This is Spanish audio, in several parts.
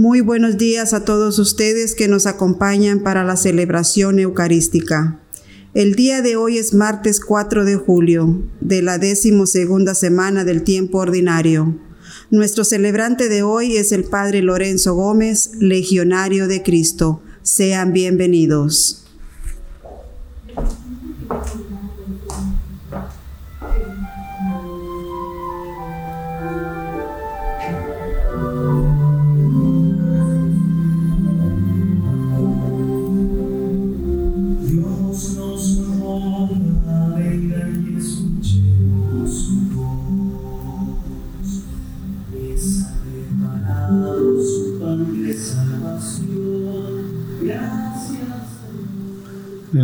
Muy buenos días a todos ustedes que nos acompañan para la celebración eucarística. El día de hoy es martes 4 de julio, de la décimo segunda semana del tiempo ordinario. Nuestro celebrante de hoy es el Padre Lorenzo Gómez, Legionario de Cristo. Sean bienvenidos.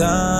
thy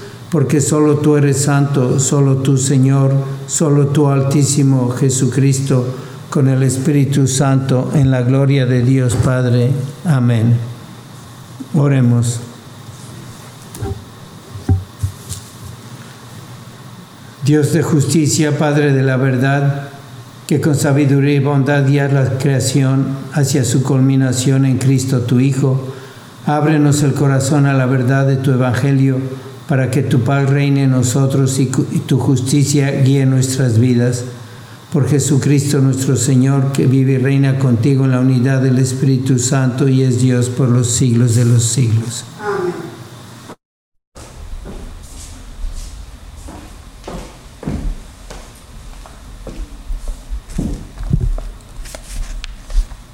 porque solo tú eres santo, solo tú Señor, solo tú Altísimo Jesucristo, con el Espíritu Santo, en la gloria de Dios Padre. Amén. Oremos. Dios de justicia, Padre de la verdad, que con sabiduría y bondad guías la creación hacia su culminación en Cristo tu Hijo, ábrenos el corazón a la verdad de tu Evangelio para que tu paz reine en nosotros y, tu justicia guíe nuestras vidas. Por Jesucristo nuestro Señor, que vive y reina contigo en la unidad del Espíritu Santo y es Dios por los siglos de los siglos. Amén.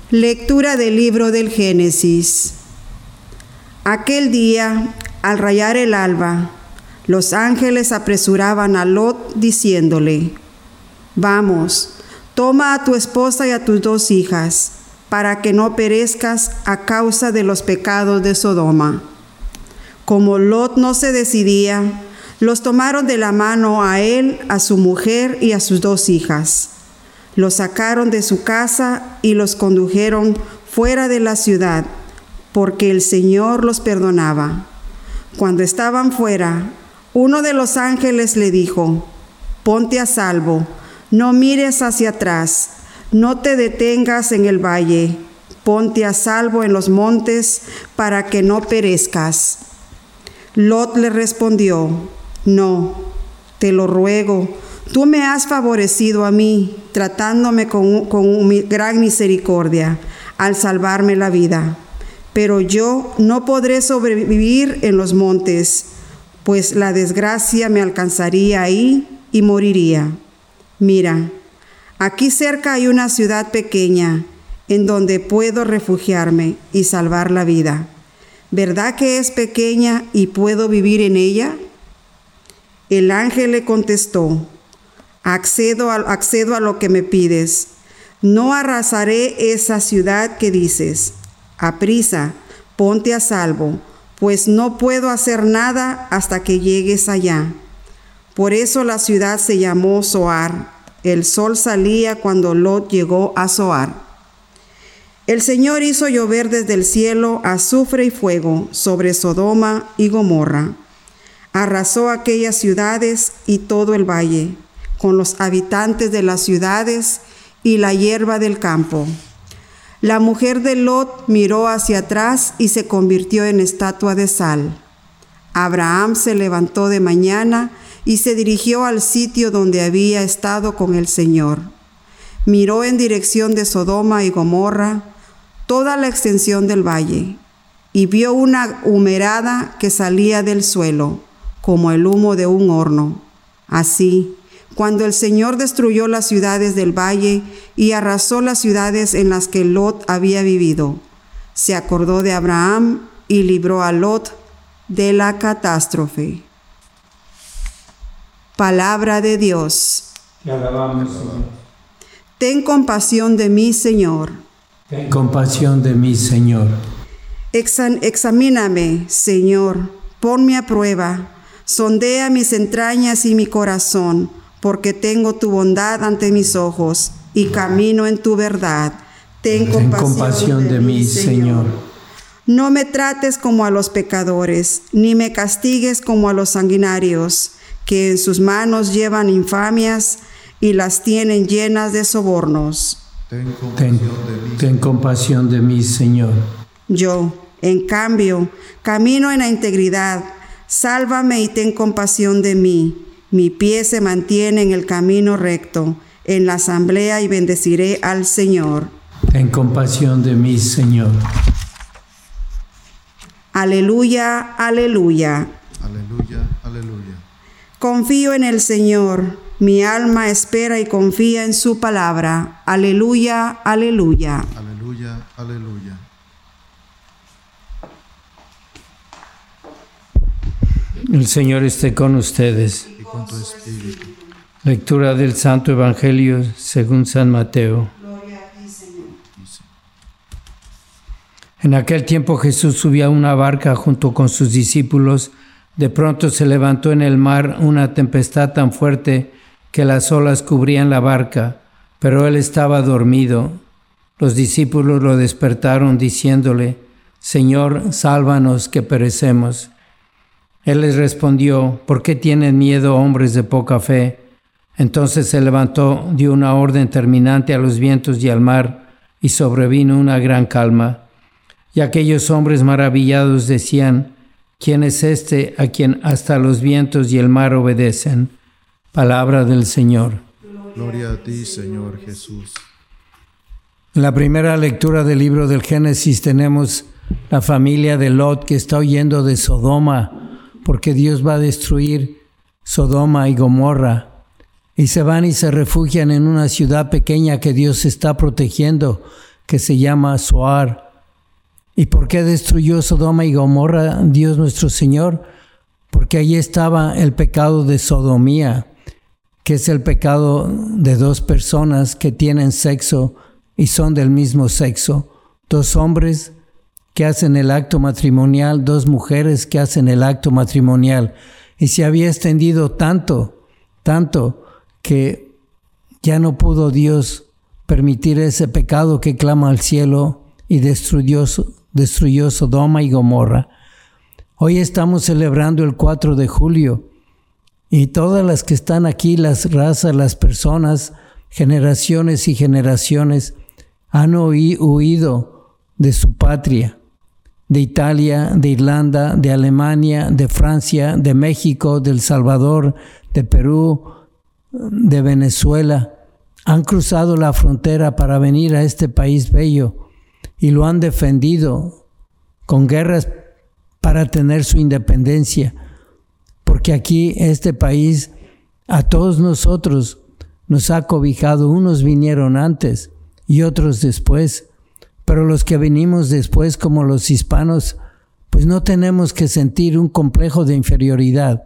Lectura del libro del Génesis. Aquel día al rayar el alba, los ángeles apresuraban a Lot diciéndole, Vamos, toma a tu esposa y a tus dos hijas, para que no perezcas a causa de los pecados de Sodoma. Como Lot no se decidía, los tomaron de la mano a él, a su mujer y a sus dos hijas. Los sacaron de su casa y los condujeron fuera de la ciudad, porque el Señor los perdonaba. Cuando estaban fuera, uno de los ángeles le dijo, ponte a salvo, no mires hacia atrás, no te detengas en el valle, ponte a salvo en los montes para que no perezcas. Lot le respondió, no, te lo ruego, tú me has favorecido a mí, tratándome con, con gran misericordia, al salvarme la vida. Pero yo no podré sobrevivir en los montes, pues la desgracia me alcanzaría ahí y moriría. Mira, aquí cerca hay una ciudad pequeña en donde puedo refugiarme y salvar la vida. ¿Verdad que es pequeña y puedo vivir en ella? El ángel le contestó, accedo a, accedo a lo que me pides. No arrasaré esa ciudad que dices. Aprisa, ponte a salvo, pues no puedo hacer nada hasta que llegues allá. Por eso la ciudad se llamó Zoar. El sol salía cuando Lot llegó a Zoar. El Señor hizo llover desde el cielo azufre y fuego sobre Sodoma y Gomorra arrasó aquellas ciudades y todo el valle, con los habitantes de las ciudades y la hierba del campo. La mujer de Lot miró hacia atrás y se convirtió en estatua de sal. Abraham se levantó de mañana y se dirigió al sitio donde había estado con el Señor. Miró en dirección de Sodoma y Gomorra toda la extensión del valle y vio una humerada que salía del suelo como el humo de un horno. Así, cuando el Señor destruyó las ciudades del valle y arrasó las ciudades en las que Lot había vivido, se acordó de Abraham y libró a Lot de la catástrofe. Palabra de Dios. Te alabamos, Señor. Ten compasión de mí, Señor. Ten compasión de mí, Señor. examíname, Señor, ponme a prueba Sondea mis entrañas y mi corazón, porque tengo tu bondad ante mis ojos y camino en tu verdad. Ten compasión, de, mí, Señor. No me trates como a los pecadores, ni me castigues como a los sanguinarios, que en sus manos llevan infamias y las tienen llenas de sobornos. Ten compasión, ten compasión de mí, Señor. Yo, en cambio, camino en la integridad Sálvame y ten compasión de mí. Mi pie se mantiene en el camino recto, en la asamblea y bendeciré al Señor. Ten compasión de mí, Señor. Aleluya, aleluya. Aleluya, aleluya. Confío en el Señor. Mi alma espera y confía en su palabra. Aleluya, aleluya. Aleluya, aleluya. El Señor esté con ustedes. Y con tu espíritu. Lectura del Santo Evangelio según San Mateo. En aquel tiempo Jesús subía a una barca junto con sus discípulos. De pronto se levantó en el mar una tempestad tan fuerte que las olas cubrían la barca, pero él estaba dormido. Los discípulos lo despertaron diciéndole, Señor, sálvanos que perecemos. Él les respondió, ¿por qué tienen miedo hombres de poca fe? Entonces se levantó, dio una orden terminante a los vientos y al mar, y sobrevino una gran calma. Y aquellos hombres maravillados decían, ¿quién es este a quien hasta los vientos y el mar obedecen? Palabra del Señor. Gloria a ti, Señor Jesús. En la primera lectura del libro del Génesis tenemos la familia de Lot que está huyendo de Sodoma porque Dios va a destruir Sodoma y Gomorra. Y se van y se refugian en una ciudad pequeña que Dios está protegiendo, que se llama Soar. ¿Y por qué destruyó Sodoma y Gomorra Dios nuestro Señor? Porque allí estaba el pecado de sodomía, que es el pecado de dos personas que tienen sexo y son del mismo sexo, dos hombres que hacen el acto matrimonial, dos mujeres que hacen el acto matrimonial. Y se había extendido tanto, tanto, que ya no pudo Dios permitir ese pecado que clama al cielo y destruyó, destruyó Sodoma y Gomorra. Hoy estamos celebrando el 4 de julio y todas las que están aquí, las razas, las personas, generaciones y generaciones, han huido de su patria, de Italia, de Irlanda, de Alemania, de Francia, de México, de El Salvador, de Perú, de Venezuela. Han cruzado la frontera para venir a este país bello y lo han defendido con guerras para tener su independencia, porque aquí este país a todos nosotros nos ha cobijado, unos vinieron antes y otros después, pero los que venimos después como los hispanos, pues no tenemos que sentir un complejo de inferioridad.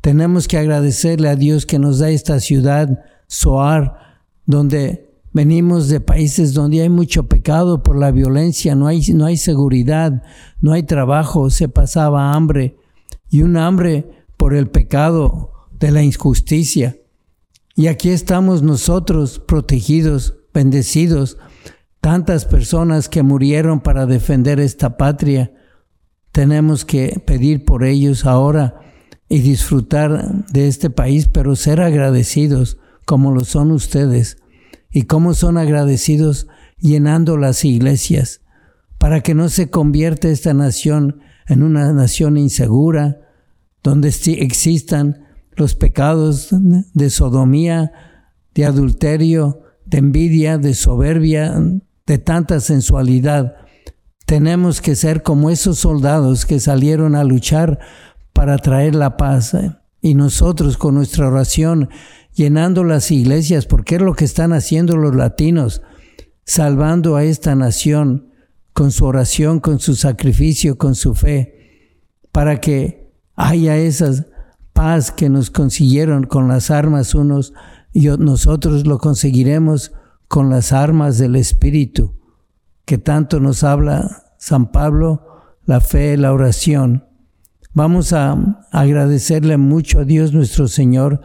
Tenemos que agradecerle a Dios que nos da esta ciudad, Soar, donde venimos de países donde hay mucho pecado por la violencia, no hay, no hay seguridad, no hay trabajo, se pasaba hambre y un hambre por el pecado de la injusticia. Y aquí estamos nosotros protegidos, bendecidos, tantas personas que murieron para defender esta patria. Tenemos que pedir por ellos ahora y disfrutar de este país, pero ser agradecidos como lo son ustedes y cómo son agradecidos llenando las iglesias para que no se convierta esta nación en una nación insegura, donde existan los pecados de sodomía, de adulterio, de envidia, de soberbia, de tanta sensualidad. Tenemos que ser como esos soldados que salieron a luchar para traer la paz. Y nosotros con nuestra oración, llenando las iglesias, porque es lo que están haciendo los latinos, salvando a esta nación con su oración, con su sacrificio, con su fe, para que haya esa paz que nos consiguieron con las armas unos y nosotros lo conseguiremos con las armas del Espíritu, que tanto nos habla San Pablo, la fe, la oración. Vamos a agradecerle mucho a Dios nuestro Señor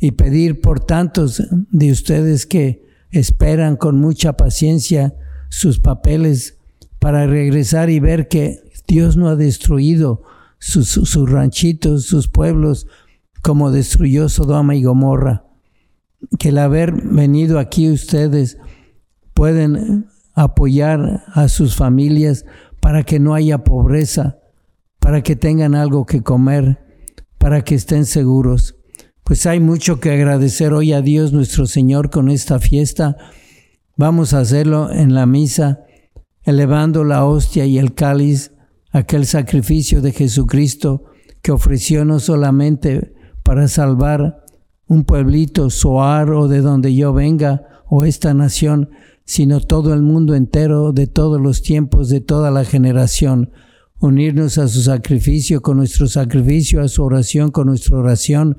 y pedir por tantos de ustedes que esperan con mucha paciencia sus papeles para regresar y ver que Dios no ha destruido sus, sus ranchitos, sus pueblos, como destruyó Sodoma y Gomorra. Que el haber venido aquí ustedes pueden apoyar a sus familias para que no haya pobreza, para que tengan algo que comer, para que estén seguros. Pues hay mucho que agradecer hoy a Dios nuestro Señor con esta fiesta. Vamos a hacerlo en la misa elevando la hostia y el cáliz, aquel sacrificio de Jesucristo que ofreció no solamente para salvar un pueblito, Soar o de donde yo venga, o esta nación, sino todo el mundo entero, de todos los tiempos, de toda la generación. Unirnos a su sacrificio con nuestro sacrificio, a su oración con nuestra oración,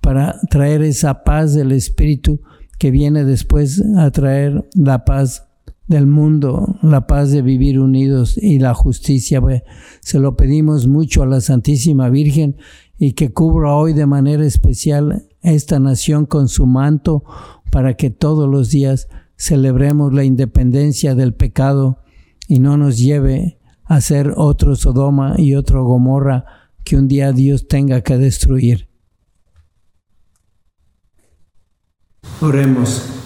para traer esa paz del Espíritu que viene después a traer la paz del mundo, la paz de vivir unidos y la justicia. Se lo pedimos mucho a la Santísima Virgen y que cubra hoy de manera especial esta nación con su manto para que todos los días celebremos la independencia del pecado y no nos lleve a ser otro Sodoma y otro Gomorra que un día Dios tenga que destruir. Oremos.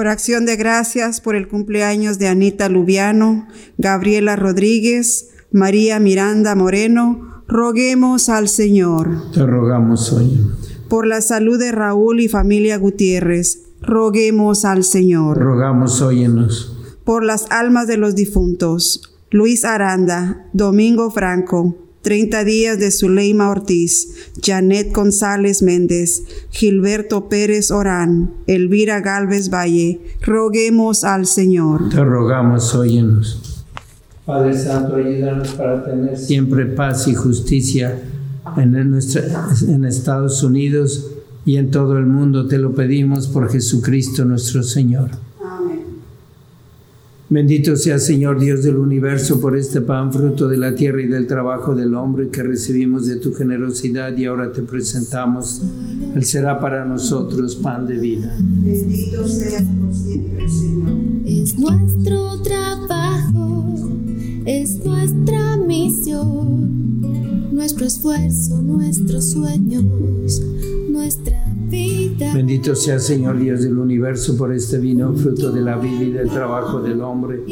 Por acción de gracias por el cumpleaños de Anita Lubiano, Gabriela Rodríguez, María Miranda Moreno, roguemos al Señor. Te rogamos hoy. Por la salud de Raúl y familia Gutiérrez, roguemos al Señor. Rogamos óyenos. Por las almas de los difuntos, Luis Aranda, Domingo Franco, 30 días de Zuleima Ortiz, Janet González Méndez, Gilberto Pérez Orán, Elvira Galvez Valle, roguemos al Señor. Te rogamos, óyenos. Padre Santo, ayúdanos para tener siempre paz y justicia en, nuestra, en Estados Unidos y en todo el mundo. Te lo pedimos por Jesucristo nuestro Señor. Bendito sea Señor Dios del universo por este pan, fruto de la tierra y del trabajo del hombre que recibimos de tu generosidad y ahora te presentamos. Él será para nosotros pan de vida. Bendito seas por siempre, Señor. Es nuestro trabajo, es nuestra misión, nuestro esfuerzo, nuestros sueños, nuestra vida. Bendito sea Señor Dios del universo por este vino, fruto de la vida y del trabajo del hombre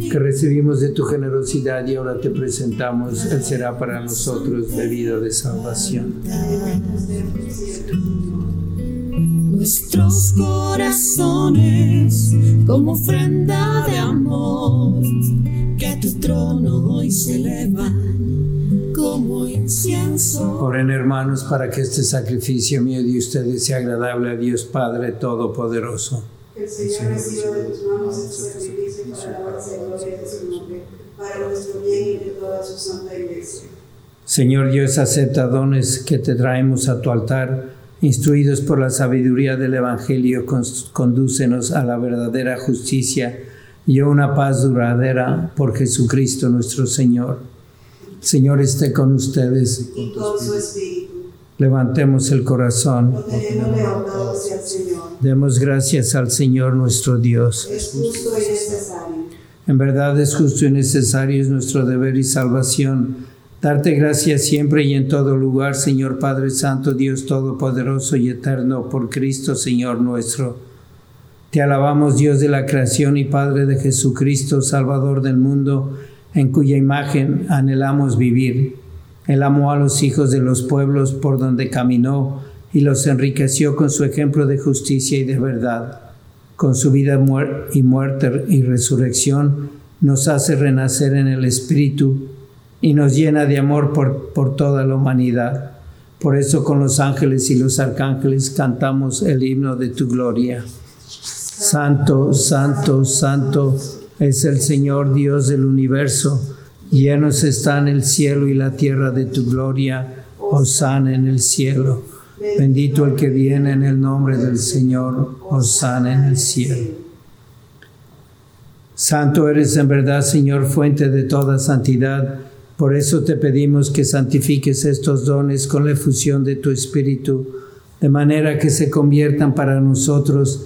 que recibimos de tu generosidad y ahora te presentamos. Él será para nosotros bebida de salvación. Nuestros corazones como ofrenda de amor que tu trono hoy se elevan como incienso. Oren hermanos para que este sacrificio mío de ustedes sea agradable a Dios Padre Todopoderoso. Que el Señor reciba de tus manos este sacrificio para alabanza y gloria de su nombre, para nuestro bien y de toda su santa iglesia. Señor Dios, acepta dones que te traemos a tu altar, instruidos por la sabiduría del Evangelio, condúcenos a la verdadera justicia y a una paz duradera por Jesucristo nuestro Señor. Señor esté con ustedes. Y con su espíritu, Levantemos el corazón. Demos gracias al Señor nuestro Dios. Es justo y necesario. En verdad es justo y necesario, es nuestro deber y salvación. Darte gracias siempre y en todo lugar, Señor Padre Santo, Dios Todopoderoso y Eterno, por Cristo, Señor nuestro. Te alabamos, Dios de la creación y Padre de Jesucristo, Salvador del mundo, en cuya imagen anhelamos vivir. Él amó a los hijos de los pueblos por donde caminó y los enriqueció con su ejemplo de justicia y de verdad con su vida y muerte y resurrección, nos hace renacer en el Espíritu y nos llena de amor por, por toda la humanidad. Por eso con los ángeles y los arcángeles cantamos el himno de tu gloria. Santo, santo, santo es el Señor Dios del universo. Llenos están el cielo y la tierra de tu gloria. Osana en el cielo. Bendito el que viene en el nombre del Señor. Osana en el cielo. Santo eres en verdad, Señor, fuente de toda santidad. Por eso te pedimos que santifiques estos dones con la efusión de tu Espíritu, de manera que se conviertan para nosotros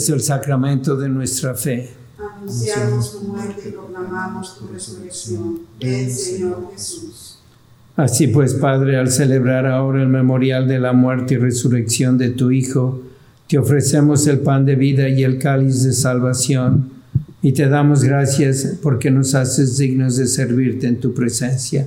Es el sacramento de nuestra fe. Anunciamos tu muerte y proclamamos tu resurrección. Ven, Señor Jesús. Así pues, Padre, al celebrar ahora el memorial de la muerte y resurrección de tu Hijo, te ofrecemos el pan de vida y el cáliz de salvación, y te damos gracias porque nos haces dignos de servirte en tu presencia.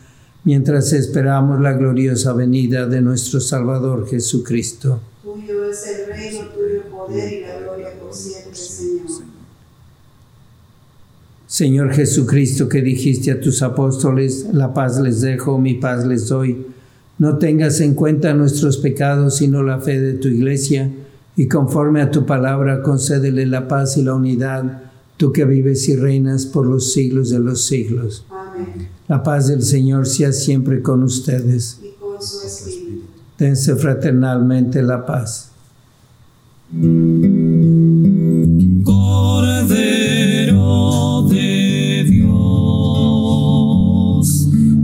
mientras esperamos la gloriosa venida de nuestro Salvador Jesucristo. Tuyo es el reino, tuyo el poder y la gloria por siempre, Señor. Señor Jesucristo, que dijiste a tus apóstoles, la paz les dejo, mi paz les doy. No tengas en cuenta nuestros pecados, sino la fe de tu iglesia, y conforme a tu palabra concédele la paz y la unidad, tú que vives y reinas por los siglos de los siglos. Amén. La paz del Señor sea siempre con ustedes. Y con su espíritu. Dense fraternalmente la paz. Cordero de Dios,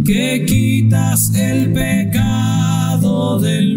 que quitas el pecado del mundo,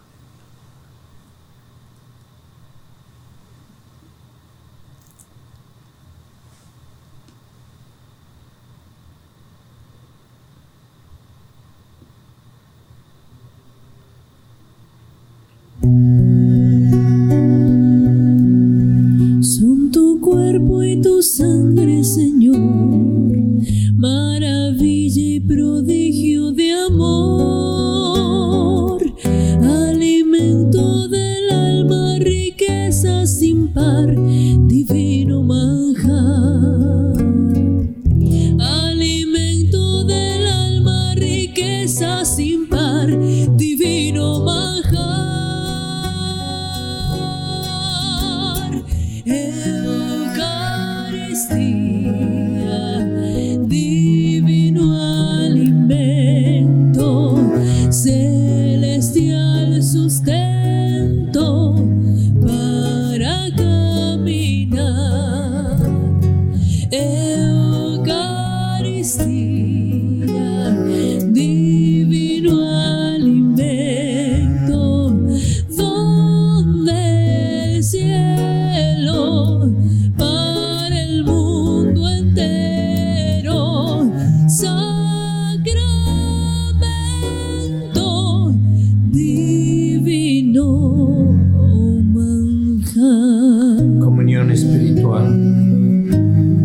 espiritual.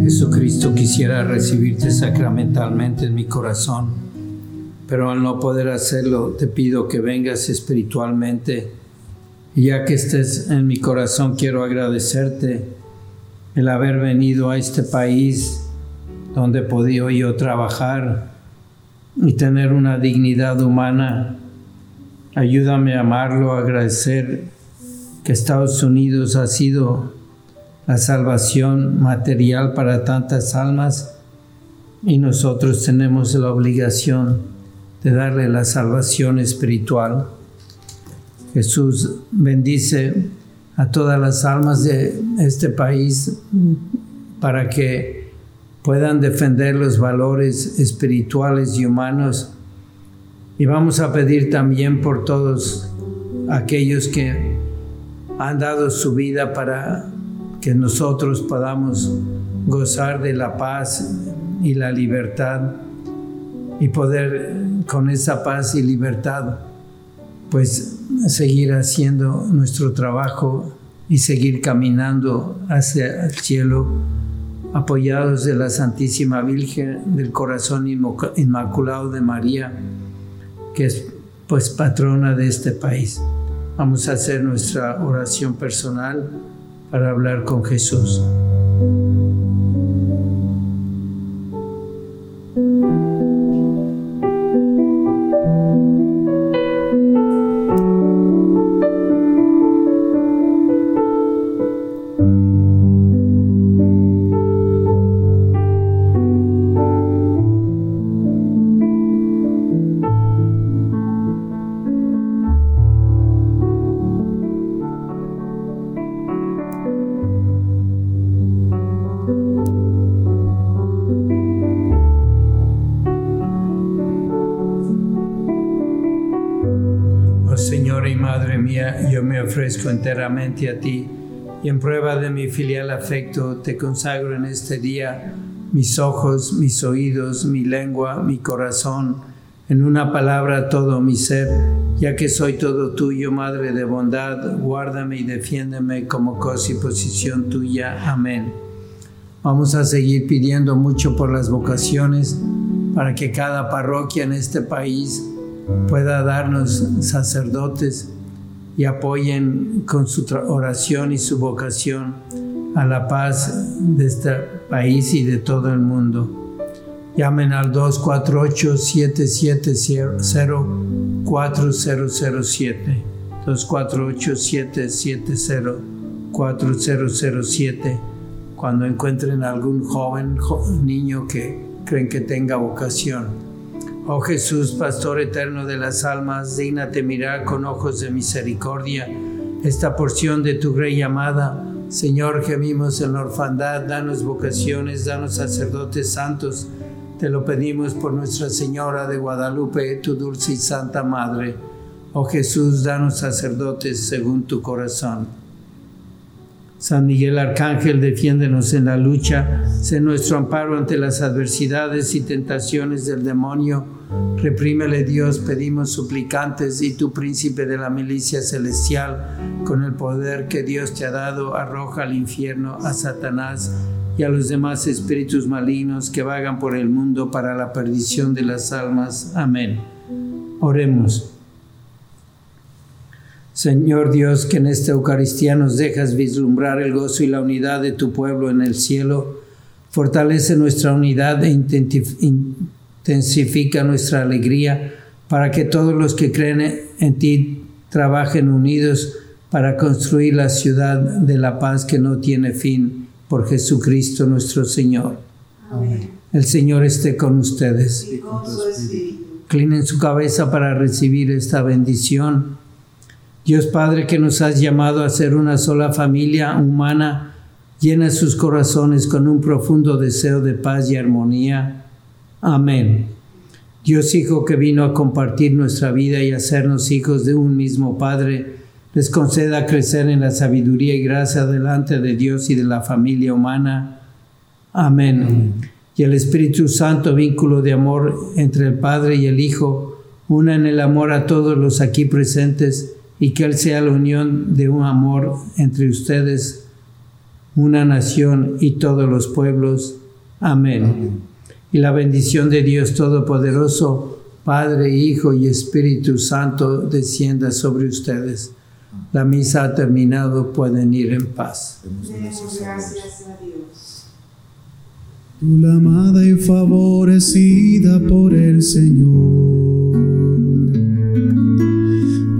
Jesucristo quisiera recibirte sacramentalmente en mi corazón, pero al no poder hacerlo te pido que vengas espiritualmente. Y ya que estés en mi corazón, quiero agradecerte el haber venido a este país donde he podido yo trabajar y tener una dignidad humana. Ayúdame a amarlo, a agradecer que Estados Unidos ha sido la salvación material para tantas almas y nosotros tenemos la obligación de darle la salvación espiritual. Jesús bendice a todas las almas de este país para que puedan defender los valores espirituales y humanos. Y vamos a pedir también por todos aquellos que han dado su vida para que nosotros podamos gozar de la paz y la libertad y poder con esa paz y libertad pues seguir haciendo nuestro trabajo y seguir caminando hacia el cielo apoyados de la Santísima Virgen del Corazón Inmaculado de María, que es pues patrona de este país. Vamos a hacer nuestra oración personal para hablar con Jesús. Yo me ofrezco enteramente a ti y en prueba de mi filial afecto te consagro en este día mis ojos, mis oídos, mi lengua, mi corazón, en una palabra todo mi ser, ya que soy todo tuyo, Madre de bondad, guárdame y defiéndeme como cosa y posición tuya. Amén. Vamos a seguir pidiendo mucho por las vocaciones para que cada parroquia en este país pueda darnos sacerdotes y apoyen con su oración y su vocación a la paz de este país y de todo el mundo. Llamen al 248-770-4007. 248-770-4007. Cuando encuentren algún joven, niño que creen que tenga vocación. Oh Jesús, Pastor eterno de las almas, dignate mirar con ojos de misericordia esta porción de tu Grey amada. Señor, gemimos en la orfandad, danos vocaciones, danos sacerdotes santos. Te lo pedimos por Nuestra Señora de Guadalupe, tu dulce y santa Madre. Oh Jesús, danos sacerdotes según tu corazón. San Miguel Arcángel, defiéndenos en la lucha, sé nuestro amparo ante las adversidades y tentaciones del demonio. Reprímele Dios, pedimos suplicantes, y tu príncipe de la milicia celestial, con el poder que Dios te ha dado, arroja al infierno a Satanás y a los demás espíritus malignos que vagan por el mundo para la perdición de las almas. Amén. Oremos. Señor Dios, que en esta Eucaristía nos dejas vislumbrar el gozo y la unidad de tu pueblo en el cielo, fortalece nuestra unidad e intensifica nuestra alegría para que todos los que creen en ti trabajen unidos para construir la ciudad de la paz que no tiene fin por Jesucristo nuestro Señor. Amén. El Señor esté con ustedes. Y con. Inclinen su cabeza para recibir esta bendición. Dios Padre que nos has llamado a ser una sola familia humana, llena sus corazones con un profundo deseo de paz y armonía. Amén. Dios Hijo que vino a compartir nuestra vida y hacernos hijos de un mismo Padre, les conceda crecer en la sabiduría y gracia delante de Dios y de la familia humana. Amén. Y el Espíritu Santo, vínculo de amor entre el Padre y el Hijo, una en el amor a todos los aquí presentes y que Él sea la unión de un amor entre ustedes, una nación y todos los pueblos, Amén. Y la bendición de Dios Todopoderoso, Padre, Hijo y Espíritu Santo, descienda sobre ustedes. La misa ha terminado, pueden ir en paz. Tú la amada y favorecida por el Señor.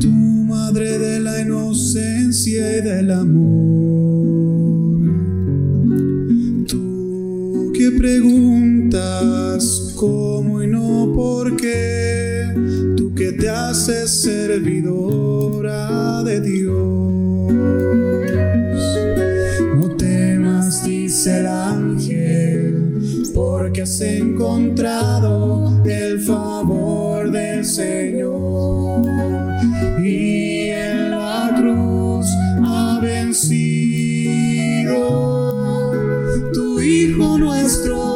Tu madre de la inocencia y del amor. Tú que preguntas cómo y no por qué. Tú que te haces servidora de Dios. No temas, dice el ángel, porque has encontrado el favor del Señor. Y en la cruz ha vencido tu Hijo nuestro.